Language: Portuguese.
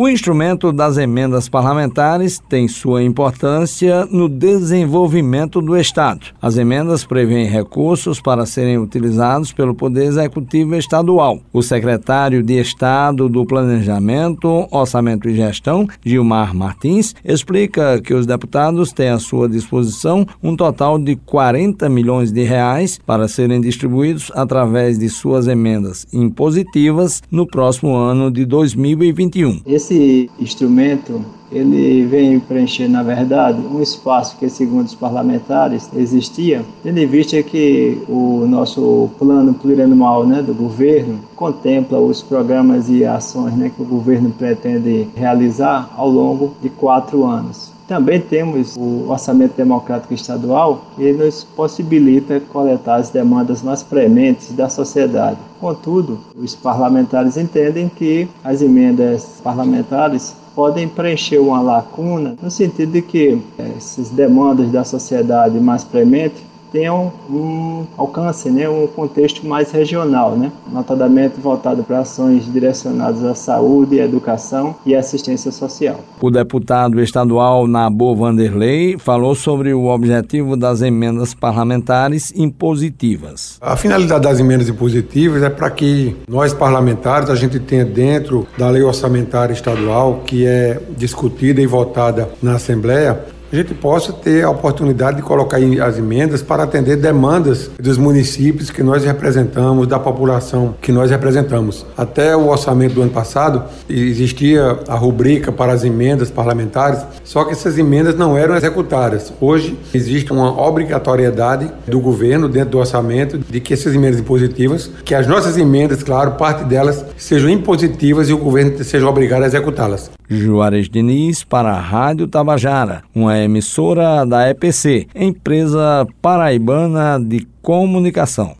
O instrumento das emendas parlamentares tem sua importância no desenvolvimento do Estado. As emendas prevêem recursos para serem utilizados pelo Poder Executivo Estadual. O secretário de Estado do Planejamento, Orçamento e Gestão, Gilmar Martins, explica que os deputados têm à sua disposição um total de 40 milhões de reais para serem distribuídos através de suas emendas impositivas no próximo ano de 2021. Esse esse instrumento ele vem preencher, na verdade, um espaço que, segundo os parlamentares, existia, tendo em vista que o nosso plano plurianual né, do governo contempla os programas e ações né, que o governo pretende realizar ao longo de quatro anos. Também temos o orçamento democrático estadual, que nos possibilita coletar as demandas mais prementes da sociedade. Contudo, os parlamentares entendem que as emendas parlamentares podem preencher uma lacuna no sentido de que eh, essas demandas da sociedade mais premente tenham um alcance, né, um contexto mais regional, né, notadamente voltado para ações direcionadas à saúde, educação e assistência social. O deputado estadual Nabo Vanderlei falou sobre o objetivo das emendas parlamentares impositivas. A finalidade das emendas impositivas é para que nós parlamentares a gente tenha dentro da lei orçamentária estadual que é discutida e votada na Assembleia a gente possa ter a oportunidade de colocar as emendas para atender demandas dos municípios que nós representamos, da população que nós representamos. Até o orçamento do ano passado existia a rubrica para as emendas parlamentares, só que essas emendas não eram executadas. Hoje existe uma obrigatoriedade do governo dentro do orçamento de que essas emendas impositivas, que as nossas emendas, claro, parte delas sejam impositivas e o governo seja obrigado a executá-las. Juarez Diniz para a Rádio Tabajara, emissora da EPC, empresa paraibana de comunicação.